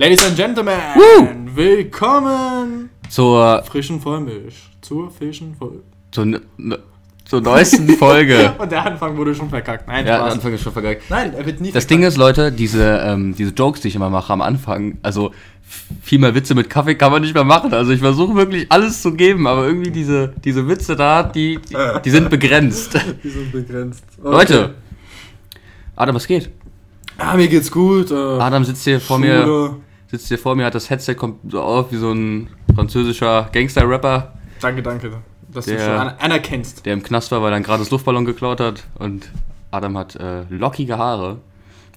Ladies and Gentlemen, willkommen zur, frischen Vollmilch. Zur frischen Vollmilch. zur, zur neuesten Folge. Und der Anfang wurde schon verkackt. Nein, ja, der Anfang ist schon vergeigt. Nein, er wird nie Das Ding ist, Leute, diese, ähm, diese Jokes, die ich immer mache am Anfang, also viel mehr Witze mit Kaffee kann man nicht mehr machen. Also ich versuche wirklich alles zu geben, aber irgendwie diese, diese Witze da, die, die, die sind begrenzt. Die sind begrenzt. Okay. Leute, Adam, was geht? Ah, mir geht's gut. Äh, Adam sitzt hier vor mir, Schule. Sitzt hier vor mir, hat das Headset kommt so auf wie so ein französischer Gangster-Rapper, Danke, danke, dass du Der- schon an anerkennst. der im Knast war, weil er ein gratis Luftballon geklaut hat. Und Adam hat äh, lockige Haare.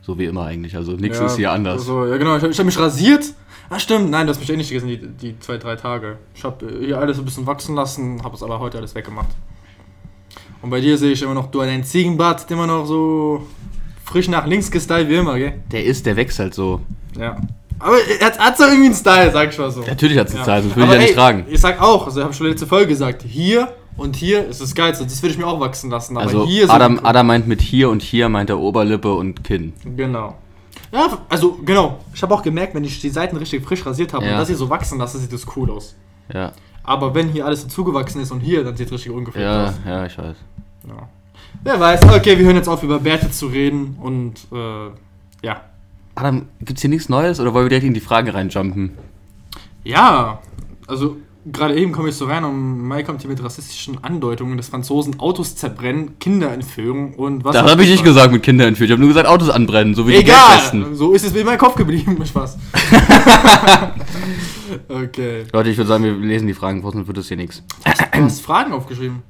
So wie immer eigentlich. Also nichts ist hier anders. Also, ja, genau. Ich, hab- ich habe mich rasiert. Ah, stimmt. Nein, du hast mich eh nicht gegessen, die, die zwei, drei Tage. Ich habe hier alles ein bisschen wachsen lassen, habe es aber heute alles weggemacht. Und bei dir sehe ich immer noch, du dein Ziegenbart, immer noch so frisch nach links gestylt wie immer, gell? Der ist, der wächst halt so. Ja. Aber er hat, hat so irgendwie einen Style, sag ich mal so. Natürlich hat es Ja. Zeit, sonst würde ich ja nicht ey, tragen. Ich sag auch, also habe ich schon letzte Folge gesagt, hier und hier ist das Geilste. Das würde ich mir auch wachsen lassen. Aber Also hier Adam, so Adam meint mit hier und hier meint er Oberlippe und Kinn. Genau. Ja, also genau. Ich habe auch gemerkt, wenn ich die Seiten richtig frisch rasiert habe Ja. und das hier so wachsen lasse, sieht das cool aus. Ja, Aber wenn hier alles so zugewachsen ist und hier, dann sieht es richtig ungepflegt ja, aus. ja, ich weiß. Ja. Wer weiß. Okay, wir hören jetzt auf, über Bärte zu reden und äh, ja. Adam, gibt's hier nichts Neues oder wollen wir direkt in die Fragen reinjumpen? Ja, also gerade eben komme ich so rein und Mai kommt hier mit rassistischen Andeutungen des Franzosen Autos zerbrennen, Kinder entführen und was. Das habe ich nicht gesagt mit Kindern entführt. Ich habe nur gesagt Autos anbrennen, so wie die Egal, so ist es mir in meinem Kopf geblieben. Spaß. okay. Leute, ich würde sagen, wir lesen die Fragen vor, sonst wird das hier nichts. Du hast Fragen aufgeschrieben.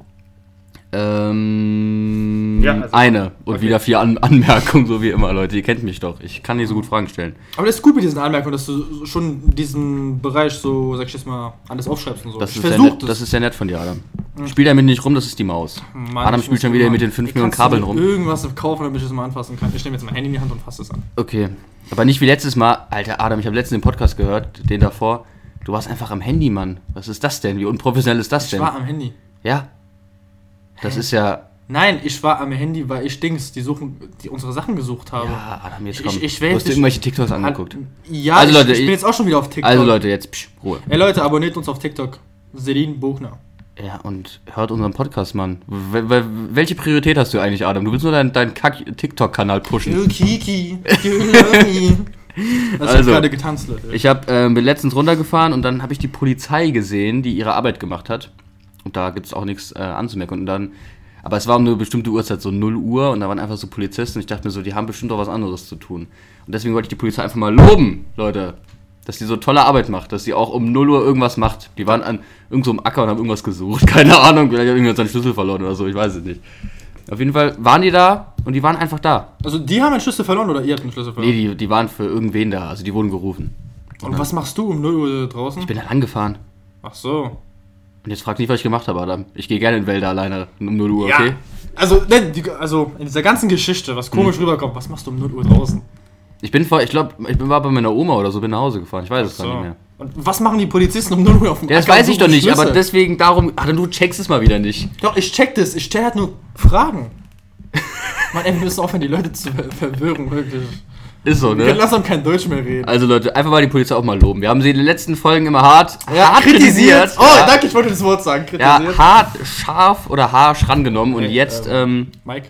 Ähm, Ja, also- eine. Und okay. wieder vier An Anmerkungen, so wie immer, Leute. Ihr kennt mich doch. Ich kann nicht so gut Fragen stellen. Aber das ist gut mit diesen Anmerkungen, dass du schon diesen Bereich so, sag ich jetzt mal, alles aufschreibst und so. Das, ich ist, sehr nett, das ist sehr nett von dir, Adam. Spiel damit nicht rum, das ist die Maus. Mann, Adam ich spielt schon wieder mit den 5 Kannst Millionen Kabeln mir rum. Irgendwas kaufen, damit ich das mal anfassen kann. Ich nehme jetzt mein Handy in die Hand und fasse es an. Okay. Aber nicht wie letztes Mal. Alter, Adam, ich habe letztens den Podcast gehört, den davor. Du warst einfach am Handy, Mann. Was ist das denn? Wie unprofessionell ist das Ich denn? war am Handy. Ja. Das ist ja. Nein, ich war am Handy, weil ich Dings, die suchen, die unsere Sachen gesucht habe. Ja, Adam, jetzt Ich- komm. ich du hast dir irgendwelche TikToks angeguckt. Ja, Also, ich, Leute, ich bin ich- jetzt auch schon wieder auf TikTok. Also, Leute, jetzt psch, Ruhe. Ey Leute, abonniert uns auf TikTok. Selin Buchner. Ja, und hört unseren Podcast, Mann. W welche Priorität hast du eigentlich, Adam? Du willst nur deinen dein Kack-TikTok-Kanal pushen. Kiki, Also, also, gerade getanzt, Leute. Ich hab, äh, letztens runtergefahren und dann habe ich die Polizei gesehen, die ihre Arbeit gemacht hat. Und da gibt es auch nichts äh, anzumerken. Und dann, aber es war um eine bestimmte Uhrzeit, so 0 Uhr, und da waren einfach so Polizisten. Ich dachte mir so, die haben bestimmt auch was anderes zu tun. Und deswegen wollte ich die Polizei einfach mal loben, Leute. Dass die so tolle Arbeit macht, dass sie auch um 0 Uhr irgendwas macht. Die waren an irgendeinem so Acker und haben irgendwas gesucht. Keine Ahnung, vielleicht hat irgendjemand seinen Schlüssel verloren oder so, ich weiß es nicht. Auf jeden Fall waren die da und die waren einfach da. Also die haben einen Schlüssel verloren oder ihr habt einen Schlüssel Nee, verloren? die, die waren für irgendwen da, also die wurden gerufen. Und was machst du um 0 Uhr draußen? Ich bin dann angefahren. Ach so. Und jetzt frag nicht, was ich gemacht habe, Adam. Ich gehe gerne in Wälder alleine um 0 Uhr, okay? Also, ne, die, also in dieser ganzen Geschichte, was komisch Hm. rüberkommt, was machst du um 0 Uhr draußen? Ich bin vor, ich glaube, ich bin- war bei meiner Oma oder so, bin nach Hause gefahren. Ich weiß es gar nicht mehr. Und was machen die Polizisten um 0 Uhr auf dem Ja, das Acker weiß ich doch nicht, aber Schlüssel? deswegen darum, Adam, du checkst es mal wieder nicht. Doch, ich check das. Ich stelle halt nur Fragen. Mann, ey, wir müssen aufhören, die Leute zu ver verwirren, wirklich. Ist so, Wir können ne? langsam kein Deutsch mehr reden. Also Leute, einfach mal die Polizei auch mal loben. Wir haben sie in den letzten Folgen immer hart, Ja, hart kritisiert. Oh, ja, danke, ich wollte das Wort sagen. ja, Kritisiert. hart, scharf oder harsch rangenommen und Ey, jetzt, ähm, Mike?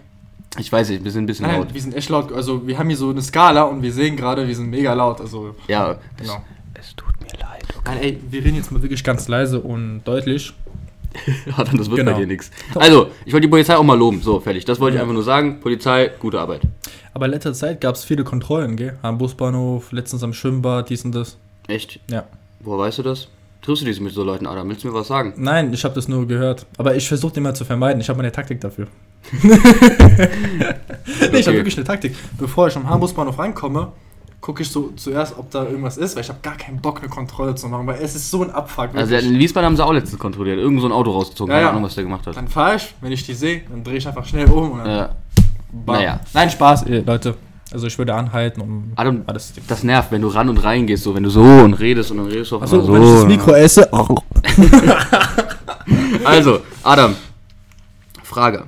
ich weiß nicht, wir sind ein bisschen Nein, laut. wir sind echt laut. Also, wir haben hier so eine Skala und wir sehen gerade, wir sind mega laut. Also, Ja, genau. es, es tut mir leid. Nein, ey, wir reden jetzt mal wirklich ganz leise und deutlich. Adam, das wird Genau. bei dir nichts. Also, ich wollte die Polizei auch mal loben. So, fertig. Das wollte ich einfach nur sagen. Polizei, gute Arbeit. Aber in letzter Zeit gab es viele Kontrollen, gell? Am Busbahnhof, letztens am Schwimmbad, dies und das. Echt? Ja. Woher weißt du das? Triffst du dich mit so Leuten, Adam? Willst du mir was sagen? Nein, ich habe das nur gehört. Aber ich versuche den mal zu vermeiden. Ich habe meine Taktik dafür. nee, ich habe Okay. wirklich eine Taktik. Bevor ich am Busbahnhof reinkomme, gucke ich so zuerst, ob da irgendwas ist, weil ich habe gar keinen Bock, eine Kontrolle zu machen, weil es ist so ein Abfuck. Also wirklich. in Wiesbaden haben sie auch letztens kontrolliert. Irgend so ein Auto rausgezogen. Ja, Keine ja. Ahnung, was der gemacht hat. dann fahre ich, wenn ich die sehe, dann drehe ich einfach schnell um und dann Äh, bam. naja. Nein, Spaß, ey, Leute. Also ich würde anhalten und Adam, alles. das nervt, wenn du ran und rein gehst, so wenn du so und redest und dann redest du auf Achso, einmal so. wenn ich das Mikro esse. Also, Adam, Frage.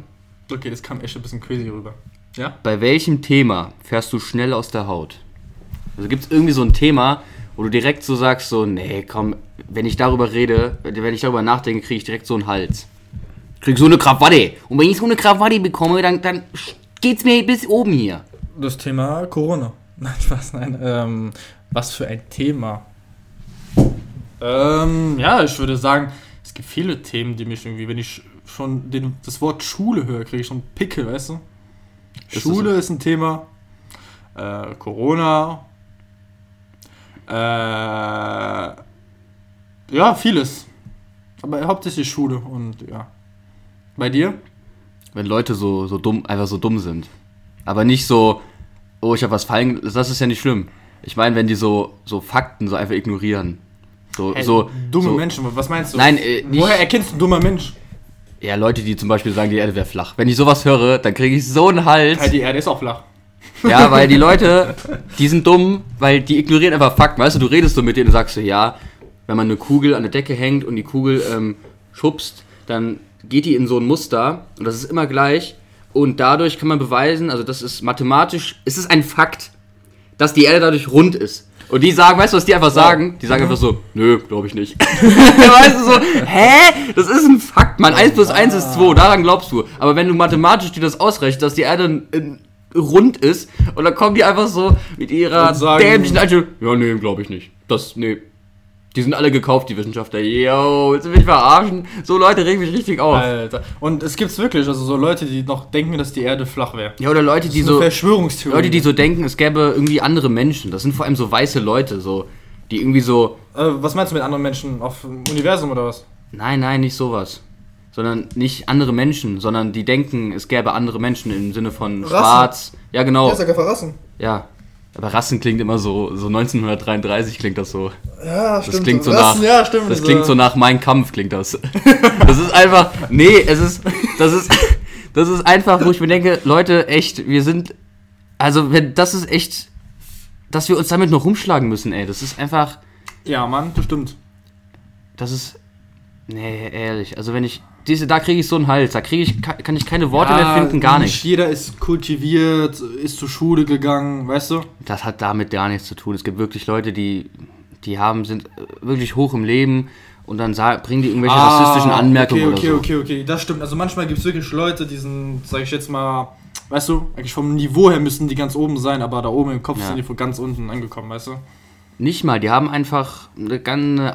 Okay, das kam echt ein bisschen crazy rüber. Ja? Bei welchem Thema fährst du schnell aus der Haut? Also gibt es irgendwie so ein Thema, wo du direkt so sagst, so, nee, komm, wenn ich darüber rede, wenn ich darüber nachdenke, kriege ich direkt so einen Hals. Ich krieg so eine Krawatte. Und wenn ich so eine Krawatte bekomme, dann, dann geht's mir bis oben hier. Das Thema Corona. Nein, Spaß, nein. Ähm, was für ein Thema. Ähm, ja, ich würde sagen, es gibt viele Themen, die mich irgendwie, wenn ich schon den, das Wort Schule höre, kriege ich schon Pickel, weißt du? Ist Schule das ist ein Thema. Äh, Corona. Äh, ja, vieles. Aber hauptsächlich Schule und ja. Bei dir? Wenn Leute so, so dumm, einfach so dumm sind. Aber nicht so, oh, ich habe was fallen, das ist ja nicht schlimm. Ich meine, wenn die so, so Fakten so einfach ignorieren. So, Hey, so, dumme so, Menschen, was meinst du? Nein, äh, nicht- Woher erkennst du ein dummer Mensch? Ja, Leute, die zum Beispiel sagen, die Erde wäre flach. Wenn ich sowas höre, dann kriege ich so einen Hals. Ja, die Erde ist auch flach. Ja, weil die Leute, die sind dumm, weil die ignorieren einfach Fakten. Weißt du, du redest so mit denen und sagst so, ja, wenn man eine Kugel an der Decke hängt und die Kugel ähm, schubst, dann geht die in so ein Muster und das ist immer gleich. Und dadurch kann man beweisen, also das ist mathematisch, es ist ein Fakt, dass die Erde dadurch rund ist. Und die sagen, weißt du, was die einfach sagen? Die sagen einfach so, nö, glaube ich nicht. weißt du so, hä? Das ist ein Fakt, Mann. 1 plus 1 ist 2, daran glaubst du. Aber wenn du mathematisch dir das ausrechnest, dass die Erde in, rund ist, und dann kommen die einfach so mit ihrer dämlichen Einstellung, ja, nee, glaube ich nicht. Das, nee. Die sind alle gekauft, die Wissenschaftler. Yo, willst du mich verarschen? So Leute regen mich richtig auf. Alter. Und es gibt's wirklich, also so Leute, die noch denken, dass die Erde flach wäre. Ja, oder Leute, die so... Verschwörungstheorie. Leute, die so denken, es gäbe irgendwie andere Menschen. Das sind vor allem so weiße Leute, so, die irgendwie so, Äh, was meinst du mit anderen Menschen? Auf dem Universum oder was? nein, nein, nicht sowas. Sondern nicht andere Menschen, sondern die denken, es gäbe andere Menschen im Sinne von Rassen? schwarz. Ja, genau. ja verrassen. Ja. Aber Rassen klingt immer so, so 1933 klingt das so. Ja, Das klingt so Rassen, nach, ja, stimmt. das klingt so nach Mein Kampf, klingt das. Das ist einfach, nee, es ist, das ist, das ist einfach, wo ich mir denke, Leute, echt, wir sind, also, wenn, das ist echt, dass wir uns damit noch rumschlagen müssen, ey, das ist einfach, Ja, Mann, das stimmt. das ist, nee, ehrlich, also wenn ich, diese, da kriege ich so einen Hals, da kriege ich, kann ich keine Worte mehr finden, gar nicht nicht. jeder ist kultiviert, ist zur Schule gegangen, weißt du? Das hat damit gar nichts zu tun. Es gibt wirklich Leute, die, die haben, sind äh, wirklich hoch im Leben und dann bringen die irgendwelche rassistischen Anmerkungen Ah, okay, okay, oder so. okay, okay, das stimmt. Also manchmal gibt es wirklich Leute, die sind, sag ich jetzt mal, weißt du, eigentlich vom Niveau her müssen die ganz oben sein, aber da oben im Kopf Ja. sind die von ganz unten angekommen, weißt du? Nicht mal, die haben einfach eine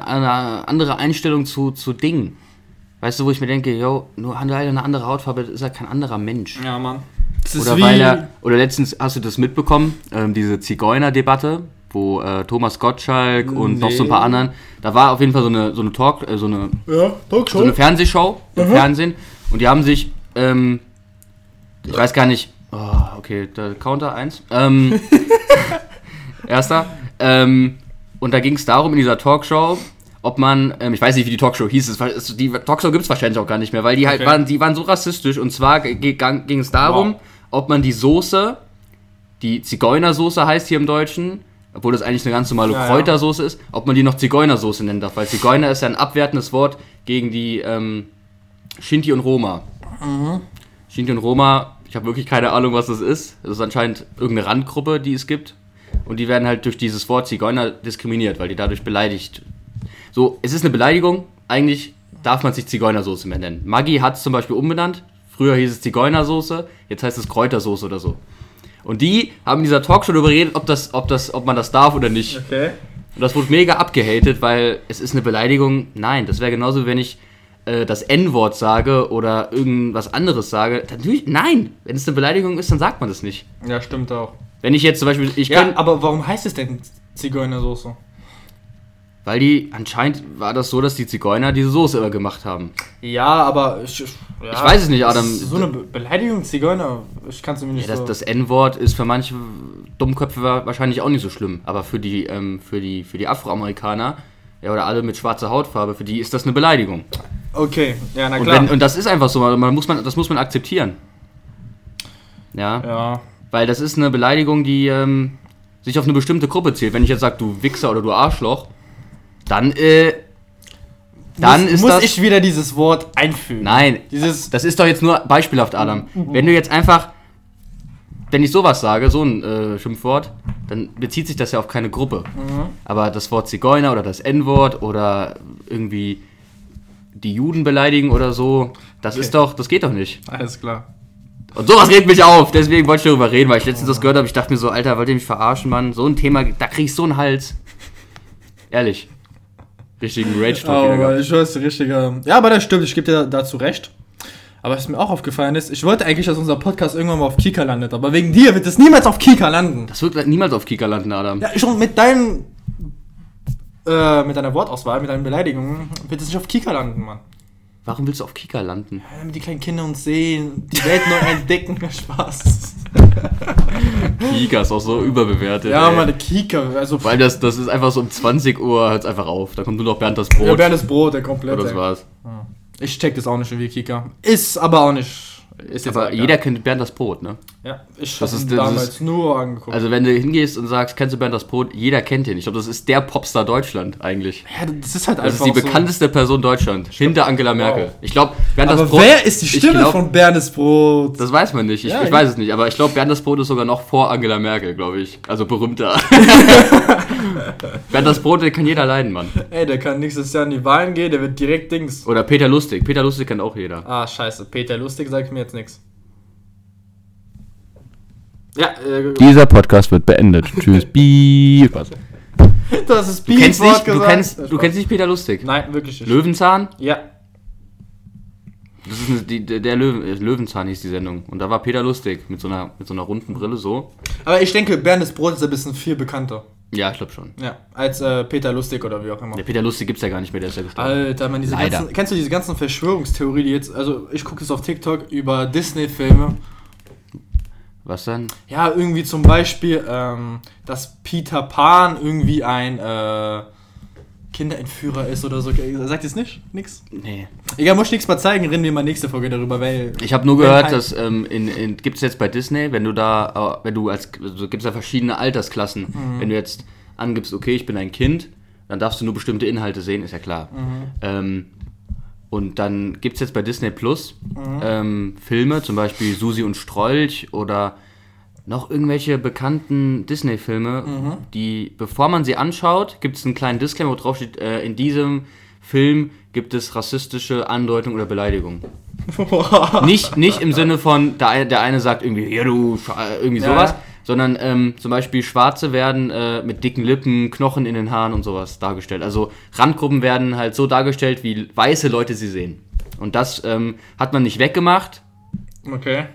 eine andere Einstellung zu, zu Dingen. Weißt du, wo ich mir denke, yo, nur weil er eine andere Hautfarbe hat, ist er kein anderer Mensch. Ja, Mann. Das ist Oder wie, weil er, oder letztens hast du das mitbekommen, ähm, diese Zigeuner-Debatte, wo äh, Thomas Gottschalk und noch so ein paar Nee. anderen, da war auf jeden Fall so eine, so eine Talk, äh, so eine ja, Talkshow. so eine Fernsehshow im Fernsehen und die haben sich, ähm, ich weiß gar nicht, oh, okay, der Counter 1, ähm, erster, ähm, und da ging es darum in dieser Talkshow, ob man, ähm, ich weiß nicht, wie die Talkshow hieß, es die Talkshow gibt es wahrscheinlich auch gar nicht mehr, weil die halt Okay. waren, die waren so rassistisch und zwar ging es darum, Wow. ob man die Soße, die Zigeunersoße heißt hier im Deutschen, obwohl das eigentlich eine ganz normale Ja, ja. Kräutersoße ist, ob man die noch Zigeunersoße nennen darf, weil Zigeuner ist ja ein abwertendes Wort gegen die ähm, Shinti und Roma. Mhm. Shinti und Roma, ich habe wirklich keine Ahnung, was das ist. Das ist anscheinend irgendeine Randgruppe, die es gibt. Und die werden halt durch dieses Wort Zigeuner diskriminiert, weil die dadurch beleidigt. So, es ist eine Beleidigung. Eigentlich darf man sich Zigeunersoße mehr nennen. Maggi hat es zum Beispiel umbenannt. Früher hieß es Zigeunersoße, jetzt heißt es Kräutersoße oder so. Und die haben in dieser Talkshow darüber geredet, ob, das, ob, das, ob man das darf oder nicht. Okay. Und das wurde mega abgehatet, weil es ist eine Beleidigung. Nein, das wäre genauso, wenn ich äh, das N-Wort sage oder irgendwas anderes sage. Natürlich, nein, wenn es eine Beleidigung ist, dann sagt man das nicht. Ja, stimmt auch. Wenn ich jetzt zum Beispiel, ich Ja, kann, aber warum heißt es denn Zigeunersoße? Weil die, anscheinend war das so, dass die Zigeuner diese Soße immer gemacht haben. Ja, aber ich, ja, Ich weiß es nicht, Adam. ist So eine Be Beleidigung, Zigeuner, ich kann es mir Ja, nicht das so... das N-Wort ist für manche Dummköpfe wa- wahrscheinlich auch nicht so schlimm, aber für die, ähm, für die, für die Afroamerikaner, ja, oder alle mit schwarzer Hautfarbe, für die ist das eine Beleidigung. okay, ja, na Und, klar. wenn, und das ist einfach so, man muss man, das muss man akzeptieren. Ja, ja, weil das ist eine Beleidigung, die ähm, sich auf eine bestimmte Gruppe zählt. Wenn ich jetzt sage, du Wichser oder du Arschloch, dann, äh, dann muss, ist muss das... ich wieder dieses Wort einfügen. Nein, Dieses... das ist doch jetzt nur beispielhaft, Adam. Wenn du jetzt einfach, wenn ich sowas sage, so ein äh, Schimpfwort, dann bezieht sich das ja auf keine Gruppe. Aber das Wort Zigeuner oder das N-Wort oder irgendwie die Juden beleidigen oder so, das ist doch, das geht doch nicht. Alles klar. Und sowas regt mich auf, deswegen wollte ich darüber reden, weil ich letztens das gehört habe. Ich dachte mir so, Alter, wollt ihr mich verarschen, Mann? So ein Thema, da krieg ich so einen Hals. Ehrlich. Richtigen Rage-Talk Oh, wieder gehabt. ich weiß, die richtige. Ja, aber das stimmt, ich gebe dir dazu recht. Aber was mir auch aufgefallen ist, ich wollte eigentlich, dass unser Podcast irgendwann mal auf Kika landet, aber wegen dir wird es niemals auf Kika landen. Das wird niemals auf Kika landen, Adam. Ja, schon mit deinem. Äh, mit deiner Wortauswahl, mit deinen Beleidigungen, wird es nicht auf Kika landen, Mann. Warum willst du auf Kika landen? Ja, Damit die kleinen Kinder uns sehen, die Welt neu entdecken, Spaß. Kika ist auch so überbewertet. Ja, ey. Mann, Kika, also. Weil das, das ist einfach so um 20 Uhr, hört's einfach auf. Da kommt nur noch Bernd das Brot. Ja, Bernd ist Brot, der komplett. und das war's. Ich check das auch nicht wie Kika. Ist aber auch nicht. Ist jetzt Aber egal. jeder kennt Bernd das Brot, ne? Ja, ich Das habe ist- das damals ist- nur angeguckt. Also wenn du hingehst und sagst, kennst du Bernd das Brot, jeder kennt ihn. Ich glaube, das ist der Popstar Deutschland eigentlich. ja, das ist halt Das einfach ist die so. bekannteste Person Deutschland. Hinter Angela Merkel. Ich glaube, Bernd Aber das Brot... wer ist die Stimme glaub, von Bernes Brot? Das weiß man nicht. Ich, Ja, ich weiß es nicht. Aber ich glaube, Bernd das Brot ist sogar noch vor Angela Merkel, glaube ich. Also berühmter. Bernd das Brot, den kann jeder leiden, Mann. Ey, der kann nächstes Jahr in die Wahlen gehen, der wird direkt Dings. Oder Peter Lustig. Peter Lustig kennt auch jeder. Ah, scheiße. Peter Lustig sagt mir jetzt nichts. Ja, äh, Dieser Podcast wird beendet. Tschüss. Beep. Was? das ist Du kennst nicht, du kennst, du kennst nicht Peter Lustig. Nein, wirklich nicht. Löwenzahn? Ja. Das ist eine, die, der Löwen, äh, Löwenzahn hieß die Sendung. Und da war Peter Lustig mit so einer, mit so einer runden Brille so. Aber ich denke, Bernes Brot ist ein bisschen viel bekannter. Ja, ich glaube schon. Ja, als äh, Peter Lustig oder wie auch immer. Der Peter Lustig gibt's ja gar nicht mehr, der ist ja gestorben. Alter, man, diese Leider. ganzen, kennst du diese ganzen Verschwörungstheorien, die jetzt, also ich gucke es auf TikTok über Disney-Filme. Was denn? Ja, irgendwie zum Beispiel, ähm, dass Peter Pan irgendwie ein äh, Kinderentführer ist oder so. Sagt es nicht? Nix? Nee. Egal, muss ich nichts mal zeigen, reden wir mal nächste Folge darüber, weil. Ich habe nur gehört, halt- dass ähm, in, in, gibt es jetzt bei Disney, wenn du da, äh, wenn du als, also gibt es ja verschiedene Altersklassen. Mhm. Wenn du jetzt angibst, okay, ich bin ein Kind, dann darfst du nur bestimmte Inhalte sehen, ist ja klar. Mhm. Ähm, und dann gibt es jetzt bei Disney Plus Mhm. ähm, Filme, zum Beispiel Susi und Strolch oder noch irgendwelche bekannten Disney-Filme, Mhm. die, bevor man sie anschaut, gibt es einen kleinen Disclaimer, wo drauf steht, äh, in diesem Film gibt es rassistische Andeutung oder Beleidigung. Nicht, nicht im Sinne von, der, eine- der eine sagt irgendwie, ja du, irgendwie sowas, ja. sondern ähm, zum Beispiel Schwarze werden äh, mit dicken Lippen, Knochen in den Haaren und sowas dargestellt. Also Randgruppen werden halt so dargestellt, wie weiße Leute sie sehen. Und das ähm, hat man nicht weggemacht, Okay.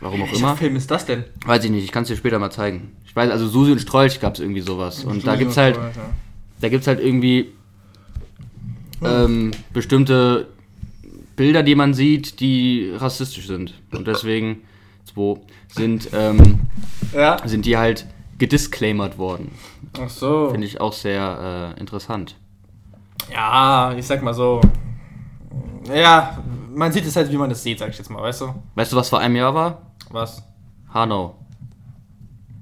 Warum auch Welcher immer. Film ist das denn? Weiß ich nicht, ich kann es dir später mal zeigen. Ich weiß, also Susi und Strolch gab es irgendwie sowas. Und da gibt's halt, da gibt's halt irgendwie ähm, bestimmte Bilder, die man sieht, die rassistisch sind. Und deswegen, zwei, sind, ähm, Ja. sind die halt gedisclaimert worden. Ach so. Finde ich auch sehr äh, interessant. Ja, ich sag mal so. Ja, man sieht es halt, wie man es sieht, sag ich jetzt mal, weißt du? Weißt du, was vor einem Jahr war? Was? Hanau.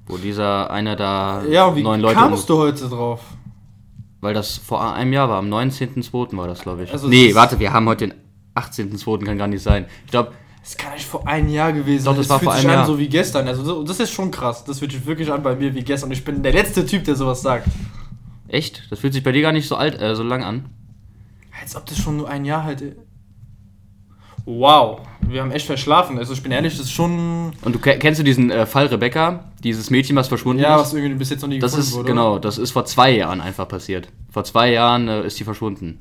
Wo dieser einer da Ja, und wie neun Leute kamst du heute drauf? Weil das vor einem Jahr war, am 19.02. war das, glaube ich. Also nee, das- warte, wir haben heute den 18.02. kann gar nicht sein. Ich glaube, Das kann nicht vor einem Jahr gewesen sein. das war fühlt vor sich einem an Jahr. so wie gestern. Also so- das ist schon krass. Das fühlt sich wirklich an bei mir wie gestern. Ich bin der letzte Typ, der sowas sagt. echt, das fühlt sich bei dir gar nicht so alt, äh, so lang an. Als ob das schon nur ein Jahr halt. Wow, wir haben echt verschlafen. Also ich bin ehrlich, das ist schon. Und du ke- kennst du diesen äh, Fall Rebecca, dieses Mädchen, was verschwunden Ja, ist? was irgendwie bis jetzt noch nie das gefunden ist wurde. genau, das ist vor zwei Jahren einfach passiert. Vor zwei Jahren äh, ist sie verschwunden.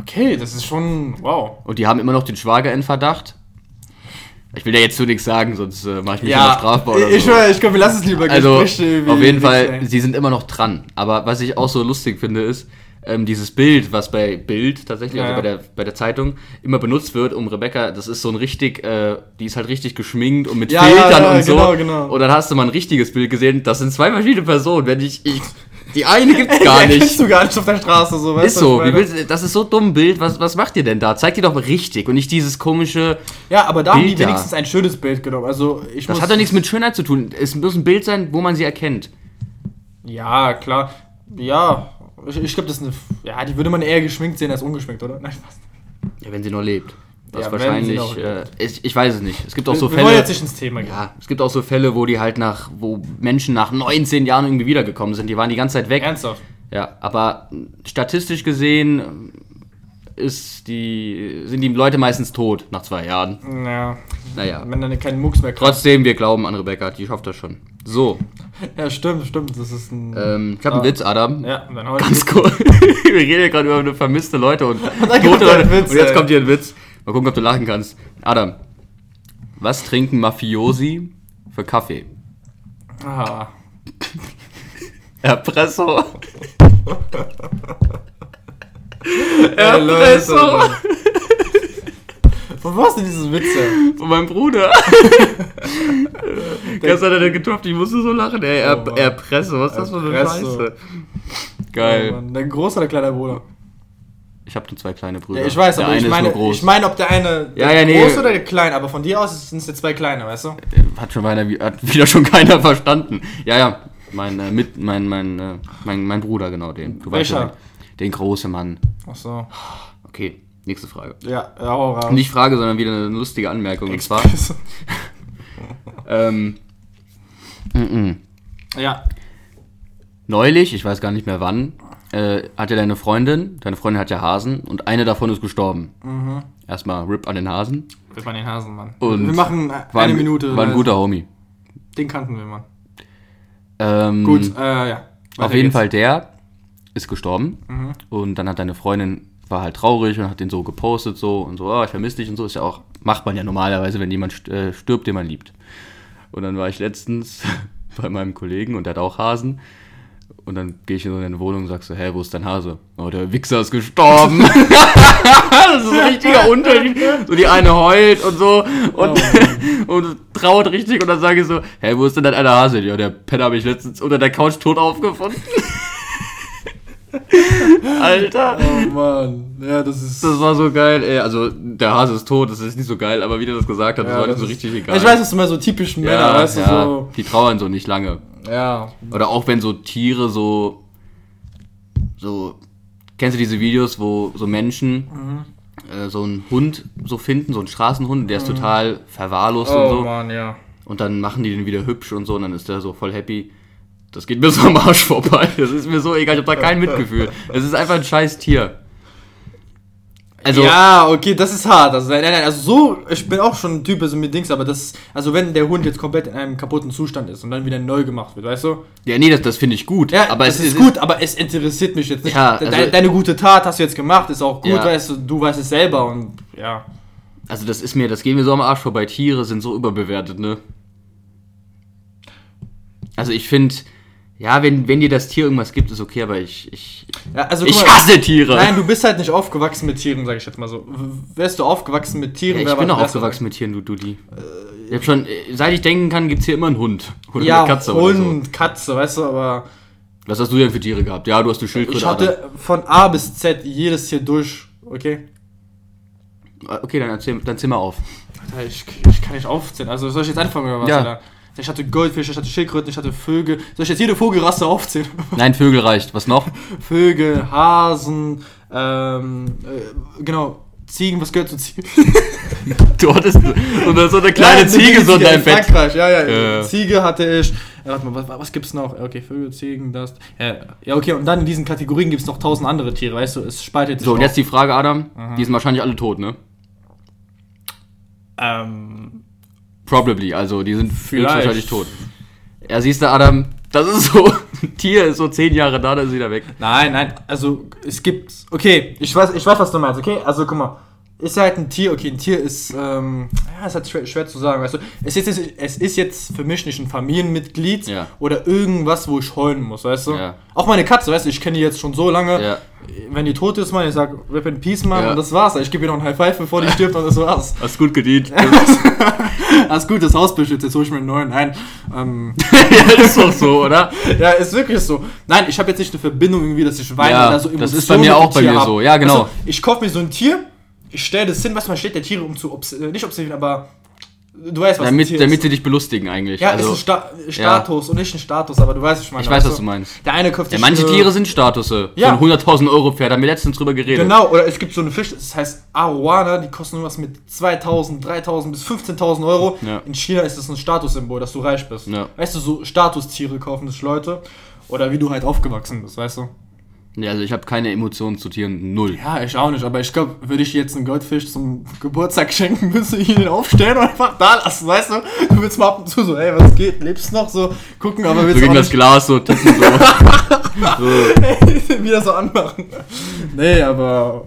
Okay, das ist schon. Wow. Und die haben immer noch den Schwager in Verdacht. Ich will ja jetzt so nichts sagen, sonst äh, mache ich mich Ja, immer strafbar oder ich, so. ich glaube, wir lassen es lieber Also, auf jeden Fall, sie sind immer noch dran. Aber was ich auch so lustig finde, ist, ähm, dieses Bild, was bei Bild tatsächlich, Ja, also ja. bei der, bei der Zeitung, immer benutzt wird, um Rebecca, das ist so ein richtig, äh, die ist halt richtig geschminkt und mit Ja, Filtern ja, ja, und so. genau, genau. Und dann hast du mal ein richtiges Bild gesehen, das sind zwei verschiedene Personen. Wenn ich, ich die eine gibt's gar nicht. kriegst du gar nicht auf der Straße, so, weißt Ist so, willst, das ist so dumm Bild, was, was macht ihr denn da? Zeigt ihr doch richtig und nicht dieses komische, Ja, aber da haben die wenigstens ein schönes Bild genommen. Also, ich das hat doch nichts mit Schönheit zu tun. Es muss ein Bild sein, wo man sie erkennt. Ja, klar. Ja, ich, ich glaube, das ist eine. Ja, die würde man eher geschminkt sehen als ungeschminkt, oder? Nein, Spaß. Ja, wenn sie nur lebt. Was Ja, wahrscheinlich. Äh, ich, ich weiß es nicht. Es gibt auch Wir, so wir Fälle. jetzt nicht ins Thema gehen. Ja, es gibt auch so Fälle, wo die halt nach, wo Menschen nach 19 Jahren irgendwie wiedergekommen sind. Die waren die ganze Zeit weg. Ernsthaft? Ja, aber statistisch gesehen ist die, sind die Leute meistens tot nach zwei Jahren. Ja. Naja. Wenn dann kein Mucks mehr kommt. Trotzdem, wir glauben an Rebecca, die schafft das schon. So, Ja, stimmt, stimmt. Das ist ein. ähm, ich habe einen Ah. Witz, Adam. ja, dann heute. Ganz cool. wir reden ja gerade über eine vermisste Leute und tote Leute. Witz, und jetzt ey. kommt hier ein Witz. Mal gucken, ob du lachen kannst. Adam, was trinken Mafiosi für Kaffee? Ah. Erpresso. Erpresso. Von was denn dieses Witze? Von meinem Bruder. Gestern hat er getoppt, ich musste so lachen. Ey, er, Oh. Erpresso, was ist das für eine. Scheiße? Geil. Oh, Mann. der große oder kleine Bruder? ich habe nur zwei kleine Brüder. Ja, ich weiß, der aber eine ich ist meine, ich meine, ob der eine Ja, der ja, nee. groß oder der kleine, aber von dir aus sind es jetzt zwei kleine, weißt du? hat schon wieder, hat wieder schon keiner verstanden. Ja, ja, mein äh, mit mein mein, äh, mein mein Bruder genau den. Du weißt Welcher? ja, den großen Mann. Ach so. Okay, nächste Frage. Ja, ja, raus. Nicht Frage, sondern wieder eine lustige Anmerkung. Und zwar, ähm, mm, mm. ja. neulich, ich weiß gar nicht mehr wann, äh, hatte deine Freundin, deine Freundin hat ja Hasen und eine davon ist gestorben. Mhm. Erstmal RIP an den Hasen. Wir machen den Hasen, Mann. Und wir machen War eine ein, Minute. War ein guter Homie. Den kannten wir, Mann. Ähm, Gut, äh, ja. Auf Weiter jeden geht's. Fall der ist gestorben Mhm. und dann hat deine Freundin war halt traurig und hat den so gepostet so und so, oh, ich vermisse dich und so ist ja auch macht man ja normalerweise, wenn jemand äh, stirbt, den man liebt. Und dann war ich letztens bei meinem Kollegen und der hat auch Hasen und dann gehe ich in so eine Wohnung und sag so, hä, wo ist dein Hase? Oh, der Wichser ist gestorben. das ist ein richtiger Unterschied. So die eine heult und so und, und trauert richtig und dann sage ich so, hä, wo ist denn dein einer Hase? Ja, der Penner habe ich letztens unter der Couch tot aufgefunden. Alter. Oh Mann. Ja, das ist. Das war so geil, ey. Also, der Hase ist tot, das ist nicht so geil, aber wie der das gesagt hat, das ja, war nicht das so ist- richtig egal. Ich weiß, das sind immer so typisch Männer, ja, weißt du, ja, so. Die trauern so nicht lange. Ja. Oder auch wenn so Tiere so. So. Kennst du diese Videos, wo so Menschen Mhm. äh, so einen Hund so finden, so einen Straßenhund, der ist total verwahrlost und Oh so. Mann, ja. Und dann machen die den wieder hübsch und so und dann ist der so voll happy. Das geht mir so am Arsch vorbei. Das ist mir so egal, ich hab da kein Mitgefühl. Es ist einfach ein scheiß Tier. Also, ja, okay, das ist hart. Also, nein, nein, also so, ich bin auch schon ein Typ, also mit Dings, aber das, also wenn der Hund jetzt komplett in einem kaputten Zustand ist und dann wieder neu gemacht wird, weißt du? ja, nee, das, das finde ich gut. Ja, aber das es ist gut, aber es interessiert mich jetzt nicht. Ja, also- deine gute Tat hast du jetzt gemacht, ist auch gut, Ja. weißt du, du weißt es selber und ja. Also das ist mir, das geht mir so am Arsch vorbei. Tiere sind so überbewertet, ne? Also ich finde, ja, wenn, wenn dir das Tier irgendwas gibt, ist okay, aber ich, ich, ja also, ich mal, hasse Tiere. Nein, du bist halt nicht aufgewachsen mit Tieren, sag ich jetzt mal so. Wärst du aufgewachsen mit Tieren, ja, ich bin auch aufgewachsen mit Tieren, du Dudi. Ich hab schon, äh, seit ich denken kann, gibt's hier immer einen Hund. Oder Ja, eine Katze Hund, oder so. Katze, weißt du, aber Was hast du denn für Tiere gehabt? Ja, du hast eine Schildkröte. ich hatte von A bis Z jedes Tier durch, okay? Adam. Okay, dann erzähl, dann zimmer auf. Alter, ich, ich kann nicht aufzählen. Also soll ich jetzt anfangen oder was? Ja. Alter? Ich hatte Goldfisch, ich hatte Schildkröten, ich hatte Vögel. Soll ich jetzt jede Vogelrasse aufzählen? Nein, Vögel reicht. Was noch? Vögel, Hasen, ähm, äh, genau, Ziegen, was gehört zu Ziegen? Du hattest so eine, so eine kleine Ja, Ziege so in deinem Bett. Frankreich, ja, ja. Ja. Ziege hatte ich. Ja, warte mal, was, was gibt's noch? Ja, Okay, Vögel, Ziegen, das. Ja, ja, okay, und dann in diesen Kategorien gibt's noch tausend andere Tiere, weißt du, es spaltet sich. So, und jetzt die Frage, Adam. Die sind wahrscheinlich alle tot, ne? Ähm, Probably, also die sind Vielleicht. wahrscheinlich tot. Ja, siehst du, Adam, das ist so, ein Tier ist so zehn Jahre da, dann ist wieder weg. nein, nein, also es gibt. Okay, ich weiß, ich weiß, was du meinst, okay? Also guck mal. Ist halt ein Tier, okay, ein Tier ist, ähm, ja, ist halt schwer, schwer zu sagen, weißt du. Es ist, jetzt, es ist jetzt für mich nicht ein Familienmitglied Ja. oder irgendwas, wo ich heulen muss, weißt du. Ja. Auch meine Katze, weißt du, ich kenne die jetzt schon so lange. Ja. Wenn die tot ist, man, ich sag, Rip in Peace, Mann, Ja. und das war's. Ich gebe ihr noch ein High Five, bevor die stirbt, und das war's. Hast gut gedient. Alles gut, das Haus beschützt, jetzt hol ich mir einen neuen. Nein, ähm, ja, ist doch so, oder? ja, ist wirklich so. Nein, ich habe jetzt nicht eine Verbindung irgendwie, dass ich weine Ja, oder so das ist bei mir auch bei mir hab. so. Ja, genau. Also, ich kaufe mir so ein Tier, ich stelle das hin, was man steht der Tiere um zu obs äh, nicht observieren, aber Du weißt, was ein Damit, Tier damit sie dich belustigen eigentlich. Ja, also, es ist Sta Status und nicht ein Status, aber du weißt, was ich meine. ich weiß, was weißt du meinst. Der eine kauft Ja, sich manche Tiere sind Statusse. Ja. Von 100.000 Euro Pferd, haben wir letztens drüber geredet. Genau, oder es gibt so eine Fisch, das heißt Arowana, die kosten irgendwas mit 2000, 3000 bis 15.000 Euro. Ja. In China ist das ein Statussymbol, dass du reich bist. Ja. Weißt du, so Statustiere kaufen das Leute. Oder wie du halt aufgewachsen bist, weißt du? Ja, also ich habe keine Emotionen zu Tieren, null. Ja, ich auch nicht, aber ich glaube, würde ich jetzt einen Goldfisch zum Geburtstag schenken, müsste ich ihn aufstellen und einfach da lassen, weißt du? Du willst mal ab und zu so, ey, was geht, lebst noch? So gucken, aber So willst gegen auch das nicht Glas so tippen so. so. wieder so anmachen. Nee, aber.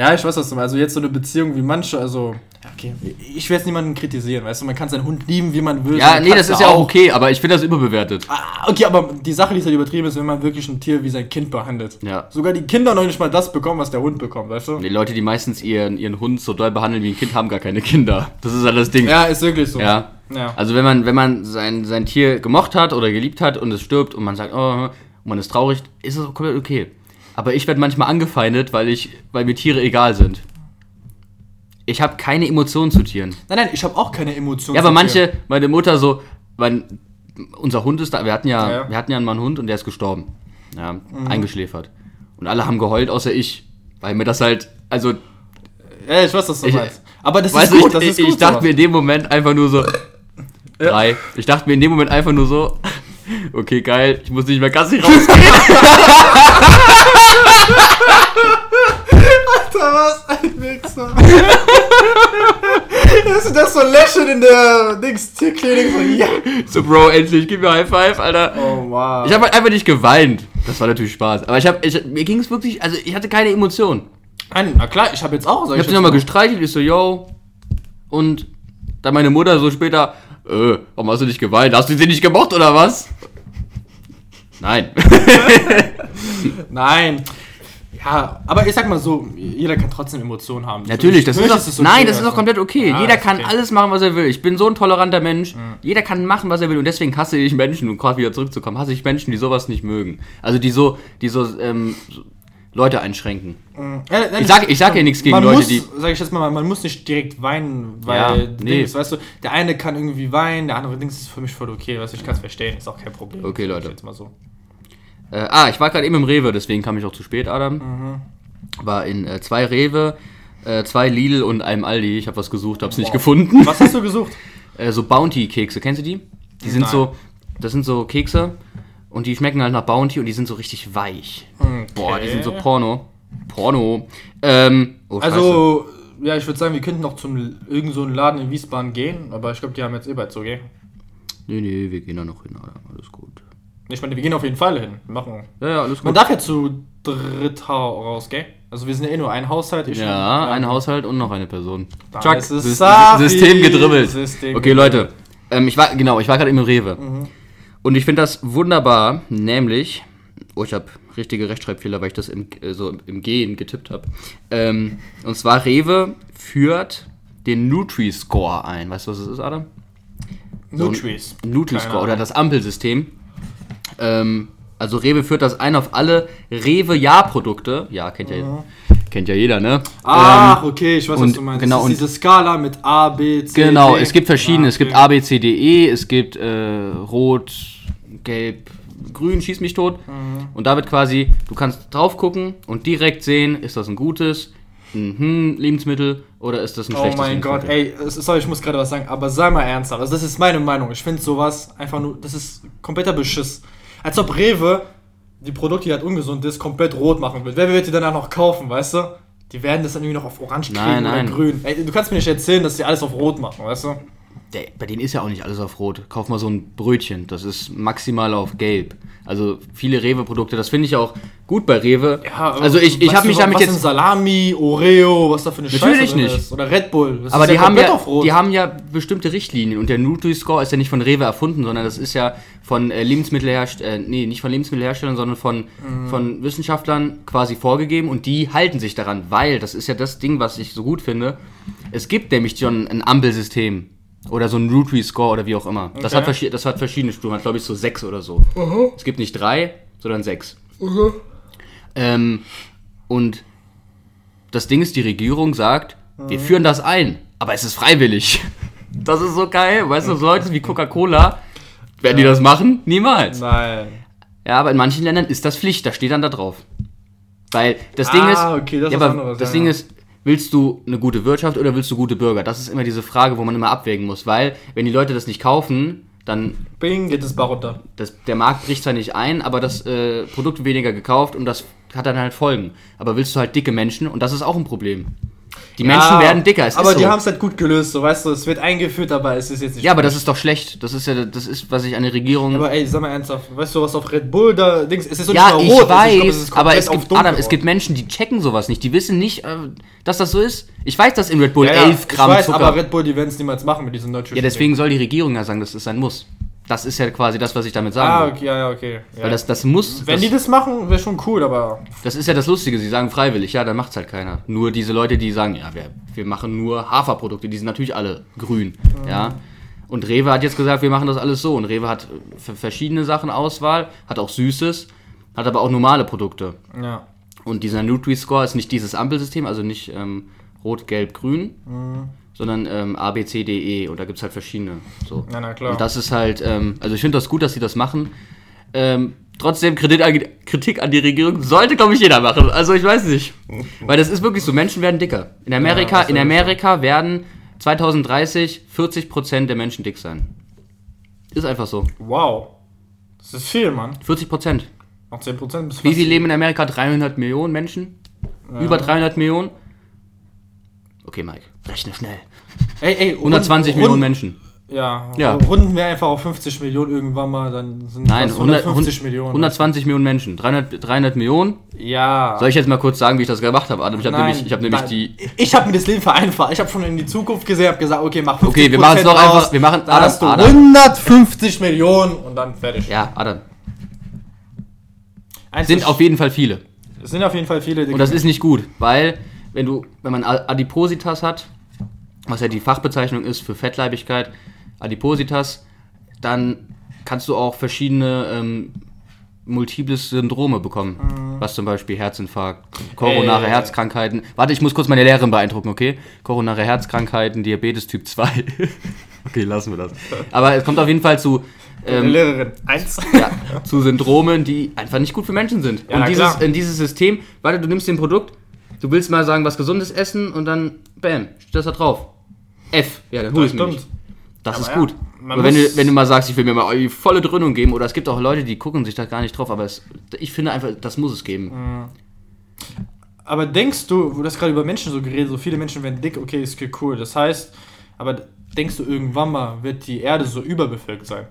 Ja, ich weiß, was du meinst. Also jetzt so eine Beziehung wie manche, also. ja, Okay, ich will jetzt niemanden kritisieren, weißt du, man kann seinen Hund lieben, wie man will. Ja, nee, das ist ja auch okay, aber ich finde das überbewertet. Ah, okay, aber die Sache, die halt übertrieben ist, wenn man wirklich ein Tier wie sein Kind behandelt. Ja. Sogar die Kinder noch nicht mal das bekommen, was der Hund bekommt, weißt du? Die Leute, die meistens ihren, ihren Hund so doll behandeln wie ein Kind, haben gar keine Kinder. Das ist halt das Ding. Ja, ist wirklich so. Ja. Ja. Also wenn man, wenn man sein, sein Tier gemocht hat oder geliebt hat und es stirbt und man sagt, oh, und man ist traurig, ist es komplett okay. Aber ich werde manchmal angefeindet, weil ich, weil mir Tiere egal sind. Ich habe keine Emotionen zu Tieren. Nein, nein, ich habe auch keine Emotionen. Ja, aber zu manche, Tieren. meine Mutter so, mein, unser Hund ist da, wir hatten ja, Ja, wir hatten ja mal einen Hund und der ist gestorben. Ja, eingeschläfert. Und alle haben geheult, außer ich. Weil mir das halt, also, Ja, ich weiß, was du Ich- meinst. Aber das weißt ist gut, ich, das ist gut. ich dachte mir in dem Moment einfach nur so, drei. Ich dachte mir in dem Moment einfach nur so, okay, geil, ich muss nicht mehr Gassi rausgehen. Alter, was ein Wichser. Hast du das so lächeln in der Dings Tierklinik? So, ja. so, Bro, endlich, gib mir High Five, Alter. Oh, wow. Ich habe halt einfach nicht geweint. Das war natürlich Spaß. Aber ich habe, ich, mir ging es wirklich, also ich hatte keine Emotionen. Nein, na klar, ich habe jetzt auch. Ich hab jetzt sie nochmal mal. gestreichelt, ich so, yo. Und dann meine Mutter so später, äh, warum hast du nicht geweint? Hast du sie nicht gemocht oder was? Nein. Nein. Ja, aber ich sag mal so, jeder kann trotzdem Emotionen haben. Natürlich, das Für ist mich doch, okay, nein, das ist du. komplett okay. Ja, Jeder kann okay. alles machen, was er will. Ich bin so ein toleranter Mensch. Jeder kann machen, was er will. Und deswegen hasse ich Menschen, um gerade wieder zurückzukommen, hasse ich Menschen, die sowas nicht mögen. Also die so, die so, ähm, Leute einschränken. Ja, nein, Ich sag- ich sag ja nichts gegen Leute, muss, die- Sag ich jetzt mal, man muss nicht direkt weinen, weil Ja, nee. Dings, weißt du, der eine kann irgendwie weinen, der andere Dings ist für mich voll okay, weißt du, ich kann es verstehen, ist auch kein Problem. Okay, Sag ich Leute. Jetzt mal so. Äh, ah, ich war gerade eben im Rewe, deswegen kam ich auch zu spät, Adam. Mhm. War in äh, zwei Rewe, äh, zwei Lidl und einem Aldi. Ich habe was gesucht, hab's nicht gefunden. Was hast du gesucht? Äh, so Bounty-Kekse, kennst du die? Die sind Nein. so, das sind so Kekse und die schmecken halt nach Bounty und die sind so richtig weich. Boah, die sind so Porno. Porno. Ähm, oh, Scheiße. Also, ja, ich würde sagen, wir könnten noch zum irgend so einen Laden in Wiesbaden gehen, aber ich glaube, die haben jetzt eh bald so, gell? Nee, nee, wir gehen da noch hin, Alter. Alles gut. Ich meine, wir gehen auf jeden Fall hin. Wir machen. Ja, ja, alles Man gut. darf ja zu dritt raus, gell? Also wir sind ja eh nur ein Haushalt. Ich Ja, und- ein Haushalt und noch eine Person. Chuck, ist es Safi. System gedribbelt. System okay, Leute. Ähm, ich war, genau, ich war gerade im Rewe. Und ich finde das wunderbar, nämlich, oh, ich habe richtige Rechtschreibfehler, weil ich das im, äh, so im Gehen getippt habe. Ähm, und zwar Rewe führt den Nutri-Score ein. Weißt du, was das ist, Adam? Nutris. Nutri-Score Keine oder das Ampelsystem. Ähm, also Rewe führt das ein auf alle Rewe-Ja-Produkte. Ja, kennt ja, kennt ja jeder, ne? Ach, Ähm, okay, ich weiß, was und du meinst. genau, das und- ist diese Skala mit A, B, C, Genau, D. es gibt verschiedene. Ah, Es gibt okay. A, B, C, D, E, es gibt äh, Rot, Gelb, Grün, schieß mich tot. Mhm. Und da wird quasi, du kannst drauf gucken und direkt sehen, ist das ein gutes mhm, Lebensmittel oder ist das ein Oh schlechtes mein Gott, ey, sorry, ich muss gerade was sagen, aber sei mal ernsthaft. Also das ist meine Meinung. Ich finde sowas einfach nur, das ist kompletter Beschiss. Als ob Rewe die Produkte, die halt ungesund ist, komplett rot machen will. Wer wird die danach noch kaufen, weißt du? Die werden das dann irgendwie noch auf orange kriegen Nein, oder nein. grün. Ey, du kannst mir nicht erzählen, dass die alles auf rot machen, weißt du? Der, bei denen ist ja auch nicht alles auf Rot. Kauf mal so ein Brötchen, das ist maximal auf Gelb. Also viele Rewe-Produkte, das finde ich auch gut bei Rewe. also ich, ich habe mich damit was jetzt Salami, Oreo, was da für eine Natürlich Scheiße nicht. ist. Oder Red Bull. Das Aber ist die, ja haben ja, auf rot. die haben ja bestimmte Richtlinien und der Nutri-Score ist ja nicht von Rewe erfunden, sondern das ist ja von äh, Lebensmittelherstellern, äh, nee, nicht von Lebensmittelherstellern, sondern von, Mhm. von Wissenschaftlern quasi vorgegeben und die halten sich daran, weil das ist ja das Ding, was ich so gut finde. Es gibt nämlich schon ein Ampelsystem oder so ein Nutri-Score oder wie auch immer. Das, Okay. hat verschi- das hat verschiedene Stufen, hat glaube ich so sechs oder so. Es gibt nicht drei, sondern sechs. Ähm, und das Ding ist, die Regierung sagt, wir führen das ein. aber es ist freiwillig. Das ist so geil. Weißt du, so Leute wie Coca-Cola, werden die das machen? Niemals. Nein. Ja, aber in manchen Ländern ist das Pflicht, da steht dann da drauf. Weil das Ding Ah, ist, okay, das ja, ist anderes, das ja, Ding ist, willst du eine gute Wirtschaft oder willst du gute Bürger? Das ist immer diese Frage, wo man immer abwägen muss, weil wenn die Leute das nicht kaufen, dann Bing, geht das Bar runter. das, der Markt bricht zwar nicht ein, aber das äh, Produkt wird weniger gekauft und das hat dann halt Folgen. Aber willst du halt dicke Menschen und das ist auch ein Problem. Die Menschen Ja, werden dicker. Es aber ist so. die haben es halt gut gelöst, so weißt du, es wird eingeführt, aber es ist jetzt nicht. ja, aber das ist doch schlecht. Das ist ja, das ist, was ich eine Regierung. Aber ey, sag mal ernsthaft, weißt du, was auf Red Bull da Dings, es ist so ja, nicht ich mal rot, weiß, ist, ich glaub, es ist aber es gibt, Adam, es gibt. Menschen, die checken sowas nicht. Die wissen nicht, äh, dass das so ist. Ich weiß, dass in Red Bull ja, ja, 11 Gramm ich weiß, Zucker. aber Red Bull, die werden es niemals machen mit diesem Nutrition. ja, deswegen soll die Regierung ja sagen, dass es sein muss. Das ist ja quasi das, was ich damit sagen Ah, will. okay, ja, ja, okay. Ja. Weil das, das muss. Wenn das, die das machen, wäre schon cool, aber Das ist ja das Lustige, sie sagen freiwillig, ja, dann macht's halt keiner. Nur diese Leute, die sagen, ja, wir, wir machen nur Haferprodukte, die sind natürlich alle grün, ja. Und Rewe hat jetzt gesagt, wir machen das alles so. Und Rewe hat äh, verschiedene Sachen Auswahl, hat auch Süßes, hat aber auch normale Produkte. ja. Und dieser Nutri-Score ist nicht dieses Ampelsystem, also nicht ähm, Rot, Gelb, Grün, sondern ähm, A, B, C, D, E. Und da gibt's halt verschiedene. So. Ja, na klar. Und das ist halt, ähm, also ich finde das gut, dass sie das machen. Ähm, trotzdem Kredit an, Kritik an die Regierung sollte, glaube ich, jeder machen. Also ich weiß nicht. Weil das ist wirklich so, Menschen werden dicker. In Amerika, Ja, in Amerika werden 2030 40% der Menschen dick sein. Ist einfach so. Wow. Das ist viel, Mann. 40%. Noch 10% bis Wie viel leben in Amerika? 300 Millionen Menschen? Über 300 Millionen? Okay, Mike, rechne schnell. Ey, ey, 120 rund- Millionen Menschen. Ja, Ja. runden wir einfach auf 50 Millionen irgendwann mal, dann sind Nein, das 100, 150 Millionen. 120 Millionen Menschen. 300, 300 Millionen. Ja. Soll ich jetzt mal kurz sagen, wie ich das gemacht habe, Adam? Ich habe nämlich, ich hab nämlich nein. die. Ich habe mir das Leben vereinfacht. Ich habe schon in die Zukunft gesehen, habe gesagt, okay, mach 50 Okay, wir machen's doch raus, einfach- wir machen- Adam, hast du Adam. 150 Millionen und dann fertig. Ja, Adam. Eins Sind auf jeden Fall viele. es sind auf jeden Fall viele. Und das ist nicht gut, weil, wenn du, wenn man Adipositas hat, was ja die Fachbezeichnung ist für Fettleibigkeit, Adipositas, dann kannst du auch verschiedene ähm, multiples Syndrome bekommen. Was zum Beispiel Herzinfarkt, koronare Ey. Herzkrankheiten. Warte, ich muss kurz meine Lehrerin beeindrucken, okay? Koronare Herzkrankheiten, Diabetes Typ 2. okay, lassen wir das. Aber es kommt auf jeden Fall zu, ähm, Lehrerin. Eins. ja, zu Syndromen, die einfach nicht gut für Menschen sind. Ja, und dieses, klar. in dieses System, warte, du nimmst den Produkt, du willst mal sagen, was Gesundes essen und dann, bam, steht das da drauf. F. Ja, dann hol ich Das mir nicht. stimmt. Das Aber ist ja, gut. man Aber wenn du, wenn du mal sagst, ich will mir mal die volle Dröhnung geben, oder es gibt auch Leute, die gucken sich da gar nicht drauf, aber es, ich finde einfach, das muss es geben. Aber denkst du, wo das gerade über Menschen so geredet, so viele Menschen werden dick, okay, ist cool. Das heißt, aber denkst du, irgendwann mal wird die Erde so überbevölkert sein?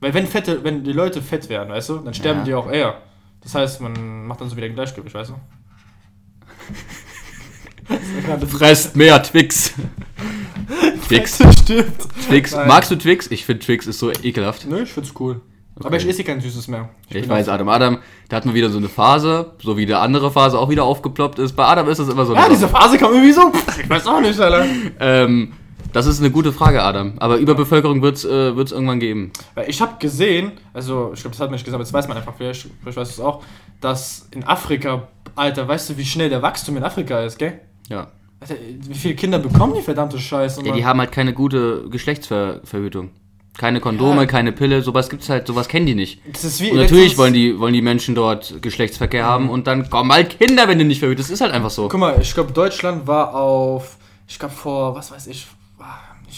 Weil wenn fette, wenn die Leute fett werden, weißt du, dann sterben Ja. die auch eher. Das heißt, man macht dann so wieder ein Gleichgewicht, weißt du? Fresst mehr Twix. Twix. Stirbt. Twix. Nein. Magst du Twix? Ich finde Twix ist so ekelhaft. Nö, ich find's cool. Aber ich esse kein Süßes mehr. Ich bin weiß, Adam. Adam, der hat mal wieder so eine Phase, so wie der andere Phase auch wieder aufgeploppt ist. Bei Adam ist das immer so. Ja, eine diese Phase kam irgendwie so. Ich weiß auch nicht, Alter. Ähm, das ist eine gute Frage, Adam. Aber Überbevölkerung wird es äh, wird's irgendwann geben. Weil ich habe gesehen, also ich glaube, das hat man nicht gesagt, aber das weiß man einfach, vielleicht, vielleicht weißt du es auch, dass in Afrika, Alter, weißt du, wie schnell der Wachstum in Afrika ist, gell? Ja. Alter, wie viele Kinder bekommen die verdammte Scheiße? ja. Die haben halt keine gute Geschlechtsverhütung. Keine Kondome, Ja. keine Pille, sowas gibt's halt, sowas kennen die nicht. das ist wie Und natürlich wollen die, wollen die Menschen dort Geschlechtsverkehr haben und dann kommen halt Kinder, wenn du nicht verhütest. Das ist halt einfach so. Guck mal, ich glaube, Deutschland war auf, ich glaube, vor, was weiß ich,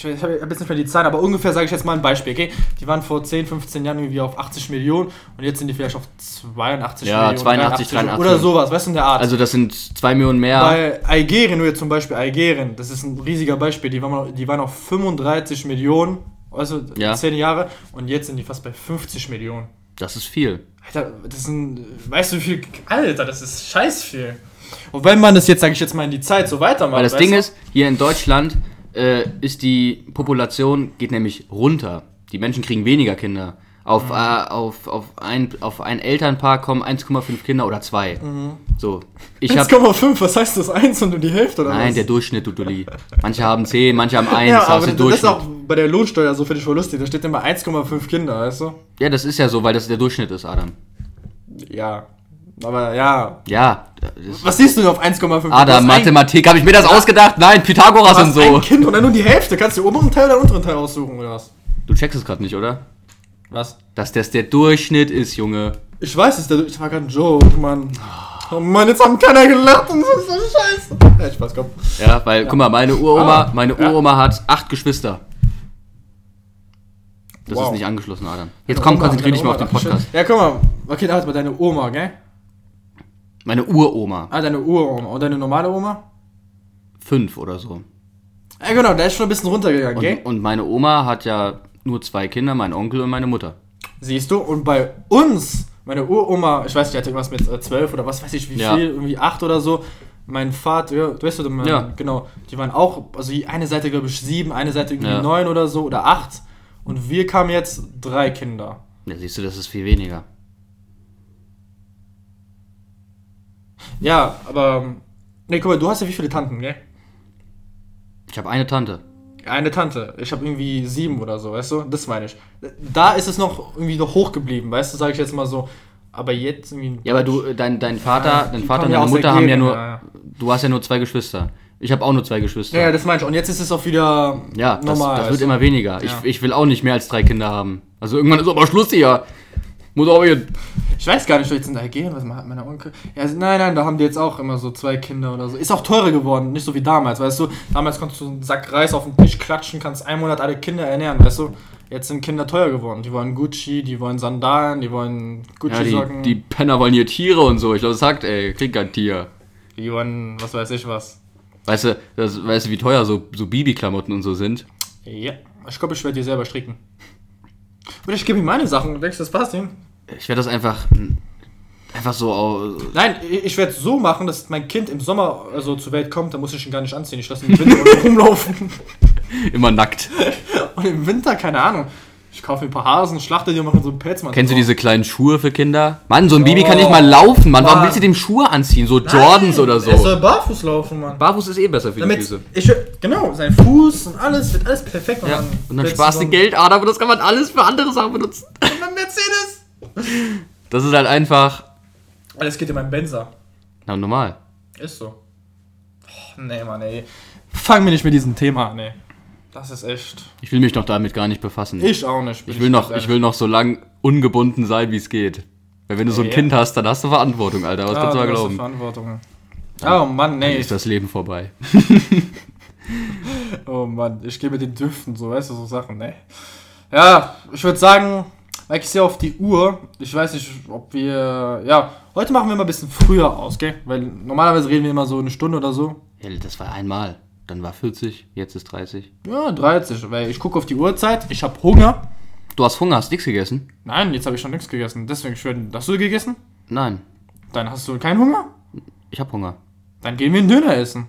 ich, habe jetzt nicht mehr die Zahlen, aber ungefähr sage ich jetzt mal ein Beispiel, okay? Die waren vor 10, 15 Jahren irgendwie auf 80 Millionen und jetzt sind die vielleicht auf 82 Ja, Millionen. 82, 83 83. Oder sowas, weißt du, in der Art. Also das sind zwei Millionen mehr. Bei Algerien, nur jetzt zum Beispiel Algerien, das ist ein riesiger Beispiel, die waren, auf- die waren auf 35 Millionen, also Ja. 10 Jahre, und jetzt sind die fast bei 50 Millionen. Das ist viel. Alter, das sind, weißt du wie viel, Alter, das ist scheiß viel. Und wenn man das jetzt, sage ich jetzt mal, in die Zeit so weitermacht, Weil das Ding du? ist, hier in Deutschland äh, ist die Population, geht nämlich runter. Die Menschen kriegen weniger Kinder. Auf, Mhm. äh, auf, auf, ein, auf ein Elternpaar kommen 1,5 Kinder oder zwei. Mhm. So. Ich hab, 1,5, was heißt das? 1 und die Hälfte oder nein, was? der Durchschnitt, du Dulli. Manche haben 10, manche haben 1, ja, das aber ist das ist Durchschnitt. auch bei der Lohnsteuer so, finde ich voll lustig. Da steht immer 1,5 Kinder, weißt du? Ja, das ist ja so, weil das der Durchschnitt ist, Adam. Ja. Aber ja. Ja. Was siehst du denn auf 1,5? Adam, ein- Mathematik, habe ich mir das ausgedacht? Nein, Pythagoras Du und so. ein Kind und dann nur die Hälfte. Kannst du den oberen Teil oder den unteren Teil aussuchen, oder was? Du checkst es gerade nicht, oder? Was? Dass das der Durchschnitt ist, Junge. Ich weiß es, der- ich war gerade ein Joke, Mann. Oh Mann, jetzt haben keiner gelacht und das ist so scheiße. Ja, Spaß, komm. Ja, weil, guck mal, meine Uroma, Ah, meine ja. Uroma hat acht Geschwister. Das Wow. ist nicht angeschlossen, Adam. Jetzt Deine komm, Oma- konzentrier dich mal auf den Podcast. Ja, guck mal. Okay, da hat mal deine Oma, gell? Meine Uroma. Ah, deine Uroma. Und deine normale Oma? Fünf oder so. Ja, genau, der ist schon ein bisschen runtergegangen, gell? Und, und meine Oma hat ja nur zwei Kinder, mein Onkel und meine Mutter. Siehst du? Und bei uns, meine Uroma, ich weiß nicht, die hatte irgendwas mit äh, 12 oder was weiß ich wie Ja. viel, irgendwie 8 oder so. Mein Vater, ja, du weißt du, mein, Ja. genau, die waren auch, also die eine Seite glaube ich 7, eine Seite irgendwie Ja. 9 oder so oder 8. Und wir kamen jetzt drei Kinder. Ja, siehst du, das ist viel weniger. Ja, aber. Nee, guck mal, du hast ja wie viele Tanten, gell? Ich habe eine Tante. Eine Tante. Ich habe irgendwie sieben oder so, weißt du? Das meine ich. Da ist es noch irgendwie noch hoch geblieben, weißt du, sage ich jetzt mal so. Aber jetzt irgendwie. Ja, aber du, dein, dein Vater, Ja, dein Vater und deine Mutter haben ja nur. ja. Du hast ja nur zwei Geschwister. Ich habe auch nur zwei Geschwister. Ja, ja, das meine ich. Und jetzt ist es auch wieder Ja, das, normal. das wird weißt du? immer weniger. Ja. Ich, ich will auch nicht mehr als drei Kinder haben. Also irgendwann ist aber Schluss hier. Muss auch hier. Ich weiß gar nicht, ich jetzt in der gehen? Was macht meine Onkel? Ja, also, nein, nein, da haben die jetzt auch immer so zwei Kinder oder so. Ist auch teurer geworden, nicht so wie damals, weißt du? Damals konntest du einen Sack Reis auf den Tisch klatschen, kannst einen Monat alle Kinder ernähren, weißt du? Jetzt sind Kinder teuer geworden. Die wollen Gucci, die wollen Sandalen, die wollen Ja, Gucci-Socken. die, die Penner wollen hier Tiere und so. Ich glaube, das sagt, ey, krieg kein Tier. die wollen, was weiß ich was. Weißt du, das, weißt du, wie teuer so, so Bibi-Klamotten und so sind? Ja, ich glaube, ich werde die selber stricken. Oder ich gebe ihm meine Sachen. Denkst du, das passt ihm? Ich werde das einfach. Einfach so. Nein, ich werde es so machen, dass mein Kind im Sommer also zur Welt kommt, dann muss ich ihn gar nicht anziehen. Ich lasse ihn im Winter rumlaufen. Immer nackt. Und im Winter, keine Ahnung. Ich kaufe mir ein paar Hasen, schlachte die und mache so einen Pelzmann. Kennst du drauf. diese kleinen Schuhe für Kinder? Mann, so ein Baby Oh, kann nicht mal laufen, Mann. Warum willst du dem Schuhe anziehen? So Jordans oder so. Er soll barfuß laufen, Mann. Barfuß ist eh besser für die Damit, Füße. ich, genau, sein Fuß und alles, wird alles perfekt. Ja. Und dann sparst du Geld, aber das kann man alles für andere Sachen benutzen. ein- Mein Mercedes! Das ist halt einfach. Alles geht in meinen Benzer. Na, normal. Ist so. Oh, nee, Mann, ey. Fang mir nicht mit diesem Thema an, ey. Das ist echt. Ich will mich noch damit gar nicht befassen. Ich auch nicht. Ich will noch, ich will noch so lang ungebunden sein, wie es geht. Weil wenn du so ein Ja. Kind hast, dann hast du Verantwortung, Alter. Was ehrlich. kannst du mal du hast glauben? Verantwortung. Oh Mann, Dann nee. ist das Leben vorbei. Oh Mann, ich gehe mit den Düften, so, weißt du, so Sachen, ne? Ja, ich würde sagen, weil ich sehe auf die Uhr, ich weiß nicht, ob wir, ja, heute machen wir mal ein bisschen früher aus, gell? Weil normalerweise reden wir immer so eine Stunde oder so. Ja, das war einmal. Dann war 40, jetzt ist 30. Ja, 30, weil ich gucke auf die Uhrzeit, ich habe Hunger. Du hast Hunger, hast nichts gegessen? Nein, jetzt habe ich schon nichts gegessen, deswegen schön, hast du gegessen? Nein, Dann hast du keinen Hunger? ich hab Hunger. Dann gehen wir einen Döner essen.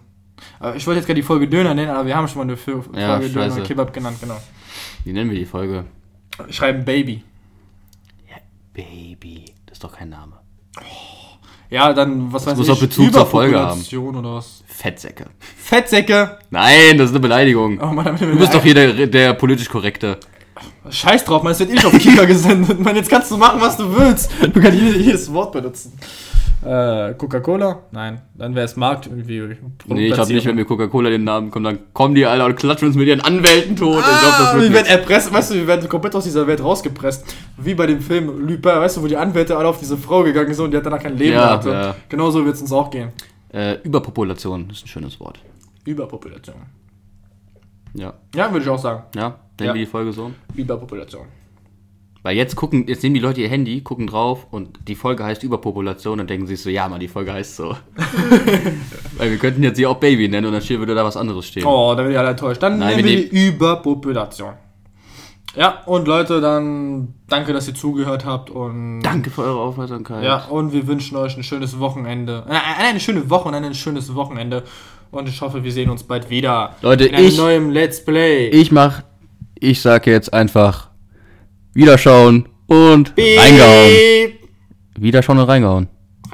Aber ich wollte jetzt gerade die Folge Döner nennen, aber wir haben schon mal eine Fo- Folge Ja, Döner scheiße. Kebab genannt, genau. Wie nennen wir die Folge? Ich schreibe Baby. Baby. Das ist doch kein Name. Ja, dann, was weiß muss ich, auch Bezug zur Folge haben. Oder was? Fettsäcke. Fettsäcke. Nein, das ist eine Beleidigung. Oh Mann, Du bist doch hier der, der politisch Korrekte. Scheiß drauf, man, es wird eh nicht auf Kika gesendet. Man, jetzt kannst du machen, was du willst. Du kannst jedes Wort benutzen. Äh, Coca-Cola? Nein. Dann wäre es Markt irgendwie. Nee, ich hab nicht, wenn mir Coca-Cola den Namen kommt, dann kommen die alle und klatschen uns mit ihren Anwälten tot. ich glaub, das Ah, wird wir werden erpresst, weißt du, wir werden komplett aus dieser Welt rausgepresst. Wie bei dem Film Lupin, weißt du, wo die Anwälte alle auf diese Frau gegangen sind und die hat danach kein Leben Ja, mehr hatte. ja. Genau so wird es uns auch gehen. Äh, Überpopulation ist ein schönes Wort. Überpopulation. Ja. Ja, würde ich auch sagen. Ja, nennen Ja. wir die Folge so. Überpopulation. Weil jetzt gucken, jetzt nehmen die Leute ihr Handy, gucken drauf und die Folge heißt Überpopulation und denken sich so, ja, Mann, die Folge heißt so. Weil wir könnten jetzt sie auch Baby nennen und dann steht- würde da was anderes stehen. Oh, da bin ich alle enttäuscht. Dann Nein, nehmen wir die Überpopulation. Ja, und Leute, dann danke, dass ihr zugehört habt und Danke für eure Aufmerksamkeit. Ja, und wir wünschen euch ein schönes Wochenende. Äh, eine schöne Woche und ein schönes Wochenende. Und ich hoffe, wir sehen uns bald wieder. Leute, in einem ich- neuen Let's Play. Ich mach, ich sag jetzt einfach Wiederschauen und Beep. reingehauen. Wiederschauen und reingehauen.